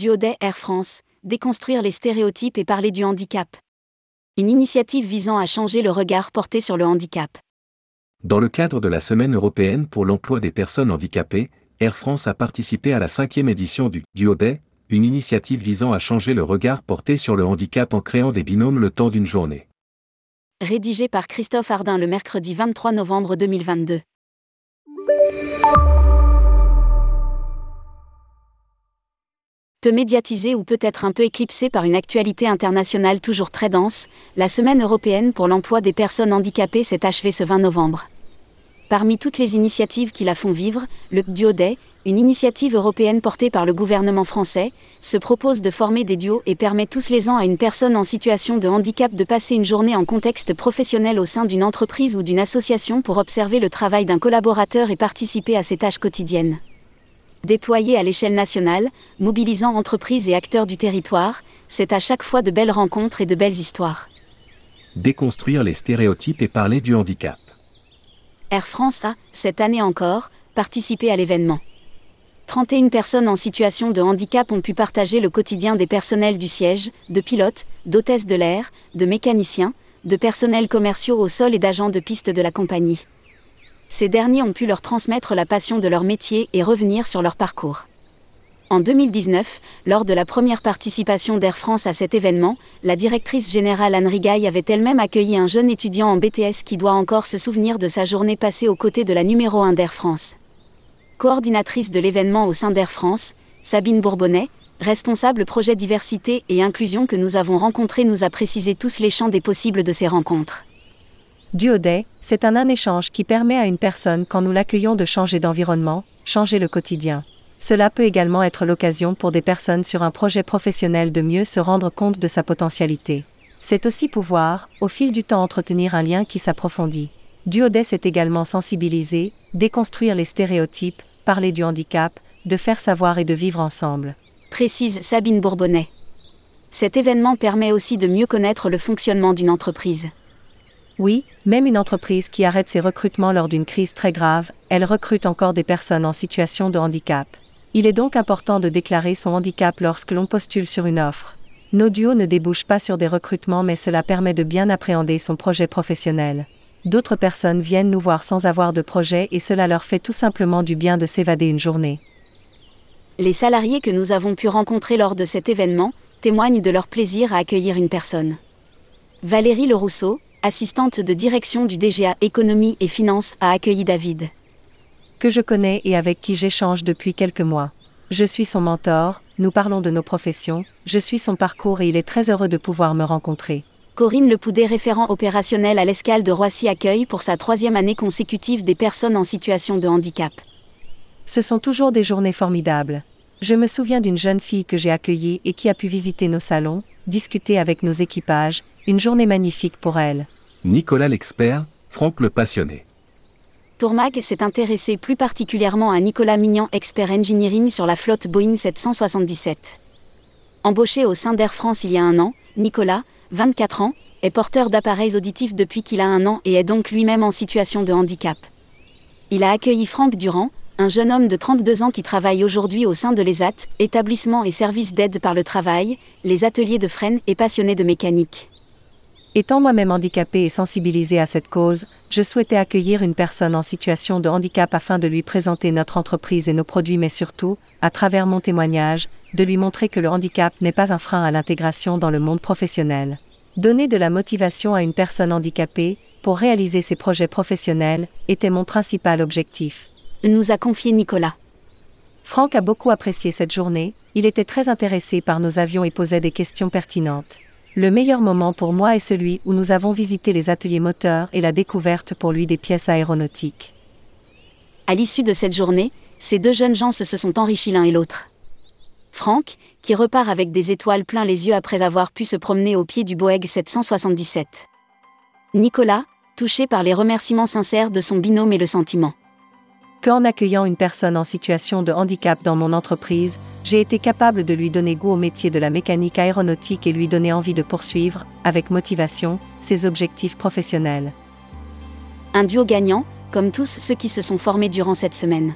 Duodet Air France, déconstruire les stéréotypes et parler du handicap. Une initiative visant à changer le regard porté sur le handicap. Dans le cadre de la Semaine européenne pour l'emploi des personnes handicapées, Air France a participé à la cinquième édition du Duodet, une initiative visant à changer le regard porté sur le handicap en créant des binômes le temps d'une journée. Rédigé par Christophe Ardin le mercredi 23 novembre 2022. Peu médiatisé ou peut-être un peu éclipsé par une actualité internationale toujours très dense, la Semaine européenne pour l'emploi des personnes handicapées s'est achevée ce 20 novembre. Parmi toutes les initiatives qui la font vivre, le Duodet, une initiative européenne portée par le gouvernement français, se propose de former des duos et permet tous les ans à une personne en situation de handicap de passer une journée en contexte professionnel au sein d'une entreprise ou d'une association pour observer le travail d'un collaborateur et participer à ses tâches quotidiennes. Déployé à l'échelle nationale, mobilisant entreprises et acteurs du territoire, c'est à chaque fois de belles rencontres et de belles histoires. Déconstruire les stéréotypes et parler du handicap. Air France a, cette année encore, participé à l'événement. 31 personnes en situation de handicap ont pu partager le quotidien des personnels du siège, de pilotes, d'hôtesses de l'air, de mécaniciens, de personnels commerciaux au sol et d'agents de piste de la compagnie ces derniers ont pu leur transmettre la passion de leur métier et revenir sur leur parcours. En 2019, lors de la première participation d'Air France à cet événement, la directrice générale Anne Rigaille avait elle-même accueilli un jeune étudiant en BTS qui doit encore se souvenir de sa journée passée aux côtés de la numéro 1 d'Air France. Coordinatrice de l'événement au sein d'Air France, Sabine Bourbonnais, responsable projet diversité et inclusion que nous avons rencontré, nous a précisé tous les champs des possibles de ces rencontres. Duodet, c'est un, un échange qui permet à une personne quand nous l'accueillons de changer d'environnement, changer le quotidien. Cela peut également être l'occasion pour des personnes sur un projet professionnel de mieux se rendre compte de sa potentialité. C'est aussi pouvoir, au fil du temps, entretenir un lien qui s'approfondit. Duodet c'est également sensibiliser, déconstruire les stéréotypes, parler du handicap, de faire savoir et de vivre ensemble. Précise Sabine Bourbonnais. Cet événement permet aussi de mieux connaître le fonctionnement d'une entreprise. Oui, même une entreprise qui arrête ses recrutements lors d'une crise très grave, elle recrute encore des personnes en situation de handicap. Il est donc important de déclarer son handicap lorsque l'on postule sur une offre. Nos duos ne débouchent pas sur des recrutements mais cela permet de bien appréhender son projet professionnel. D'autres personnes viennent nous voir sans avoir de projet et cela leur fait tout simplement du bien de s'évader une journée. Les salariés que nous avons pu rencontrer lors de cet événement témoignent de leur plaisir à accueillir une personne. Valérie Le Rousseau, assistante de direction du DGA Économie et Finances, a accueilli David. Que je connais et avec qui j'échange depuis quelques mois. Je suis son mentor, nous parlons de nos professions, je suis son parcours et il est très heureux de pouvoir me rencontrer. Corinne Lepoudet, référent opérationnel à l'escale de Roissy, accueille pour sa troisième année consécutive des personnes en situation de handicap. Ce sont toujours des journées formidables. Je me souviens d'une jeune fille que j'ai accueillie et qui a pu visiter nos salons, discuter avec nos équipages, une journée magnifique pour elle. Nicolas l'expert, Franck le passionné. Tourmag s'est intéressé plus particulièrement à Nicolas Mignan, expert engineering sur la flotte Boeing 777. Embauché au sein d'Air France il y a un an, Nicolas, 24 ans, est porteur d'appareils auditifs depuis qu'il a un an et est donc lui-même en situation de handicap. Il a accueilli Franck Durand, un jeune homme de 32 ans qui travaille aujourd'hui au sein de l'ESAT, établissement et service d'aide par le travail, les ateliers de freine et passionné de mécanique. Étant moi-même handicapé et sensibilisé à cette cause, je souhaitais accueillir une personne en situation de handicap afin de lui présenter notre entreprise et nos produits, mais surtout, à travers mon témoignage, de lui montrer que le handicap n'est pas un frein à l'intégration dans le monde professionnel. Donner de la motivation à une personne handicapée, pour réaliser ses projets professionnels, était mon principal objectif nous a confié Nicolas. Franck a beaucoup apprécié cette journée, il était très intéressé par nos avions et posait des questions pertinentes. Le meilleur moment pour moi est celui où nous avons visité les ateliers moteurs et la découverte pour lui des pièces aéronautiques. À l'issue de cette journée, ces deux jeunes gens se, sont enrichis l'un et l'autre. Franck, qui repart avec des étoiles plein les yeux après avoir pu se promener au pied du Boeing 777. Nicolas, touché par les remerciements sincères de son binôme et le sentiment qu'en accueillant une personne en situation de handicap dans mon entreprise, j'ai été capable de lui donner goût au métier de la mécanique aéronautique et lui donner envie de poursuivre, avec motivation, ses objectifs professionnels. Un duo gagnant, comme tous ceux qui se sont formés durant cette semaine.